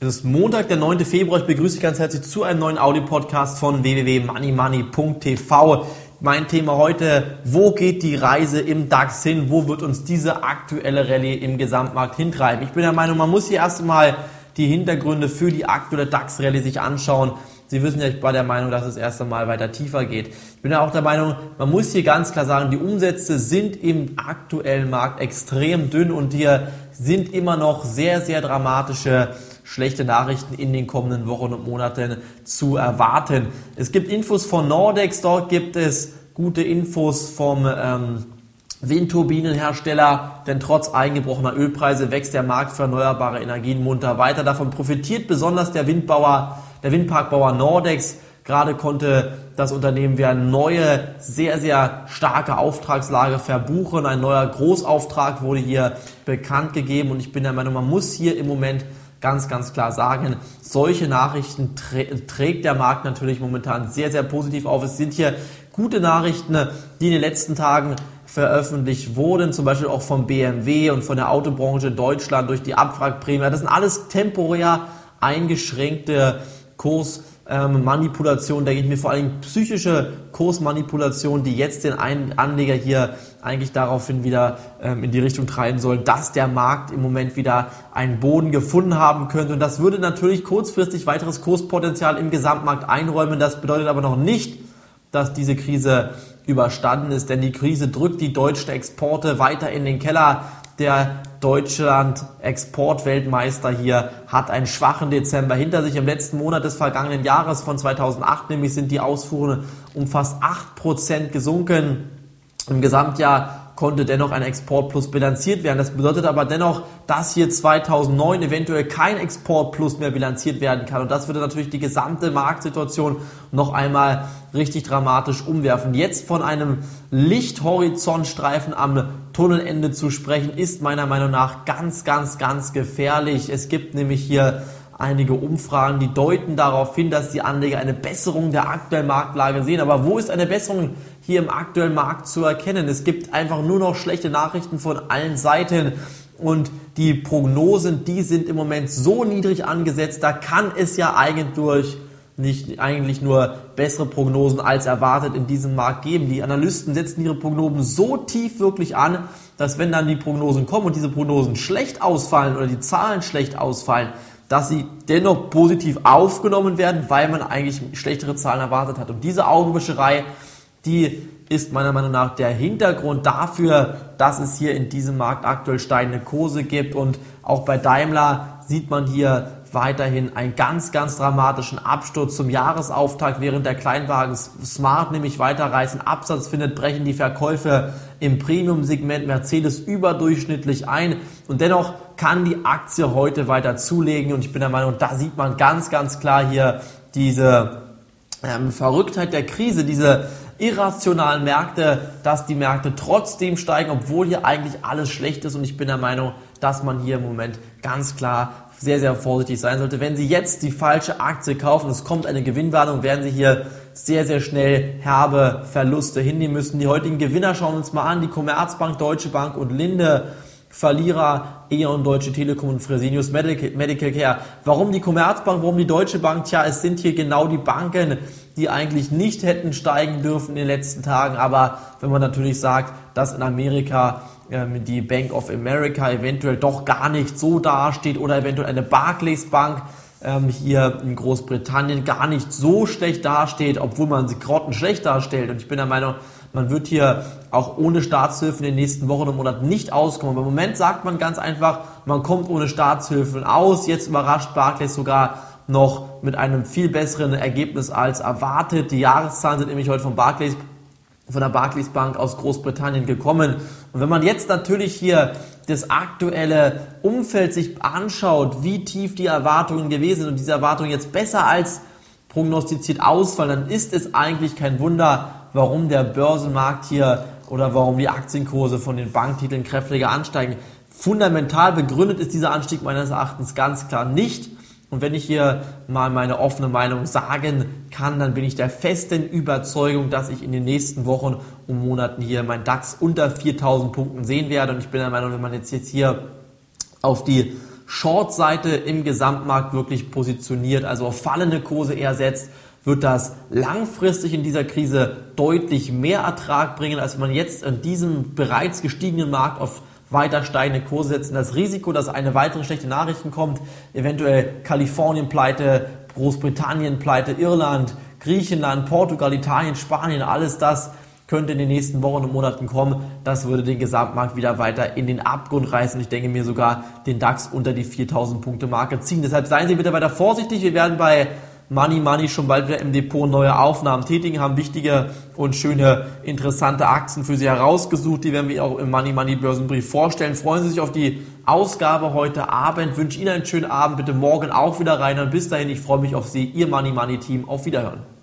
Es ist Montag, der 9. Februar. Ich begrüße dich ganz herzlich zu einem neuen Audio-Podcast von www.moneymoney.tv. Mein Thema heute, wo geht die Reise im DAX hin? Wo wird uns diese aktuelle Rallye im Gesamtmarkt hintreiben? Ich bin der Meinung, man muss hier erstmal die Hintergründe für die aktuelle DAX-Rallye sich anschauen. Sie wissen ja, ich war der Meinung, dass es erst einmal weiter tiefer geht. Ich bin ja auch der Meinung, man muss hier ganz klar sagen, die Umsätze sind im aktuellen Markt extrem dünn und hier sind immer noch sehr, sehr dramatische schlechte Nachrichten in den kommenden Wochen und Monaten zu erwarten. Es gibt Infos von Nordex, dort gibt es gute Infos vom ähm, Windturbinenhersteller, denn trotz eingebrochener Ölpreise wächst der Markt für erneuerbare Energien munter weiter. Davon profitiert besonders der Windbauer, der Windparkbauer Nordex. Gerade konnte das Unternehmen wieder eine neue, sehr, sehr starke Auftragslage verbuchen. Ein neuer Großauftrag wurde hier bekannt gegeben und ich bin der Meinung, man muss hier im Moment ganz, ganz klar sagen, solche Nachrichten trägt der Markt natürlich momentan sehr, sehr positiv auf. Es sind hier gute Nachrichten, die in den letzten Tagen veröffentlicht wurden, zum Beispiel auch vom BMW und von der Autobranche in Deutschland durch die Abwrackprämie. Das sind alles temporär eingeschränkte Kurs ähm, denke ich mir vor allem psychische Kursmanipulation, die jetzt den Anleger hier eigentlich daraufhin wieder ähm, in die Richtung treiben soll, dass der Markt im Moment wieder einen Boden gefunden haben könnte. Und das würde natürlich kurzfristig weiteres Kurspotenzial im Gesamtmarkt einräumen. Das bedeutet aber noch nicht, dass diese Krise überstanden ist, denn die Krise drückt die deutschen Exporte weiter in den Keller. Der Deutschland Exportweltmeister hier hat einen schwachen Dezember hinter sich. Im letzten Monat des vergangenen Jahres von 2008 nämlich sind die Ausfuhren um fast 8% gesunken. Im Gesamtjahr konnte dennoch ein Exportplus bilanziert werden. Das bedeutet aber dennoch, dass hier 2009 eventuell kein Exportplus mehr bilanziert werden kann. Und das würde natürlich die gesamte Marktsituation noch einmal richtig dramatisch umwerfen. Jetzt von einem Lichthorizontstreifen am Tunnelende zu sprechen, ist meiner Meinung nach ganz, ganz, ganz gefährlich. Es gibt nämlich hier einige Umfragen, die deuten darauf hin, dass die Anleger eine Besserung der aktuellen Marktlage sehen. Aber wo ist eine Besserung hier im aktuellen Markt zu erkennen? Es gibt einfach nur noch schlechte Nachrichten von allen Seiten. Und die Prognosen, die sind im Moment so niedrig angesetzt, da kann es ja eigentlich nicht eigentlich nur bessere Prognosen als erwartet in diesem Markt geben. Die Analysten setzen ihre Prognosen so tief wirklich an, dass wenn dann die Prognosen kommen und diese Prognosen schlecht ausfallen oder die Zahlen schlecht ausfallen, dass sie dennoch positiv aufgenommen werden, weil man eigentlich schlechtere Zahlen erwartet hat. Und diese Augenwischerei, die ist meiner Meinung nach der Hintergrund dafür, dass es hier in diesem Markt aktuell steigende Kurse gibt. Und auch bei Daimler sieht man hier weiterhin einen ganz, ganz dramatischen Absturz zum Jahresauftakt, während der Kleinwagen Smart nämlich weiterreißen. Absatz findet, brechen die Verkäufe im Premium-Segment. Mercedes überdurchschnittlich ein. Und dennoch kann die Aktie heute weiter zulegen. Und ich bin der Meinung, da sieht man ganz, ganz klar hier diese ähm, Verrücktheit der Krise, diese irrationalen Märkte, dass die Märkte trotzdem steigen, obwohl hier eigentlich alles schlecht ist. Und ich bin der Meinung, dass man hier im Moment ganz klar sehr, sehr vorsichtig sein sollte. Wenn Sie jetzt die falsche Aktie kaufen, es kommt eine Gewinnwarnung, werden Sie hier sehr, sehr schnell herbe Verluste hinnehmen müssen. Die heutigen Gewinner schauen uns mal an. Die Commerzbank, Deutsche Bank und Linde. Verlierer E.ON, Deutsche Telekom und Fresenius Medical, Medical Care. Warum die Commerzbank, warum die Deutsche Bank? Tja, es sind hier genau die Banken, die eigentlich nicht hätten steigen dürfen in den letzten Tagen. Aber wenn man natürlich sagt, dass in Amerika die Bank of America eventuell doch gar nicht so dasteht oder eventuell eine Barclays Bank ähm, hier in Großbritannien gar nicht so schlecht dasteht, obwohl man sie grotten schlecht darstellt. Und ich bin der Meinung, man wird hier auch ohne Staatshilfen in den nächsten Wochen und Monaten nicht auskommen. Aber im Moment sagt man ganz einfach, man kommt ohne Staatshilfen aus. Jetzt überrascht Barclays sogar noch mit einem viel besseren Ergebnis als erwartet. Die Jahreszahlen sind nämlich heute von Barclays von der Barclays Bank aus Großbritannien gekommen. Und wenn man jetzt natürlich hier das aktuelle Umfeld sich anschaut, wie tief die Erwartungen gewesen sind und diese Erwartungen jetzt besser als prognostiziert ausfallen, dann ist es eigentlich kein Wunder, warum der Börsenmarkt hier oder warum die Aktienkurse von den Banktiteln kräftiger ansteigen. Fundamental begründet ist dieser Anstieg meines Erachtens ganz klar nicht. Und wenn ich hier mal meine offene Meinung sagen kann, dann bin ich der festen Überzeugung, dass ich in den nächsten Wochen und Monaten hier mein DAX unter 4000 Punkten sehen werde. Und ich bin der Meinung, wenn man jetzt, jetzt hier auf die Short-Seite im Gesamtmarkt wirklich positioniert, also auf fallende Kurse eher setzt, wird das langfristig in dieser Krise deutlich mehr Ertrag bringen, als man jetzt in diesem bereits gestiegenen Markt auf weiter steigende Kurse setzen. Das Risiko, dass eine weitere schlechte Nachrichten kommt, eventuell Kalifornien pleite, Großbritannien pleite, Irland, Griechenland, Portugal, Italien, Spanien, alles das könnte in den nächsten Wochen und Monaten kommen. Das würde den Gesamtmarkt wieder weiter in den Abgrund reißen. Ich denke mir sogar den DAX unter die 4000 Punkte Marke ziehen. Deshalb seien Sie bitte weiter vorsichtig. Wir werden bei Money Money schon bald wieder im Depot neue Aufnahmen tätigen, haben wichtige und schöne, interessante Aktien für Sie herausgesucht. Die werden wir auch im Money Money Börsenbrief vorstellen. Freuen Sie sich auf die Ausgabe heute Abend. Wünsche Ihnen einen schönen Abend. Bitte morgen auch wieder rein. Und bis dahin, ich freue mich auf Sie, Ihr Money Money Team. Auf Wiederhören.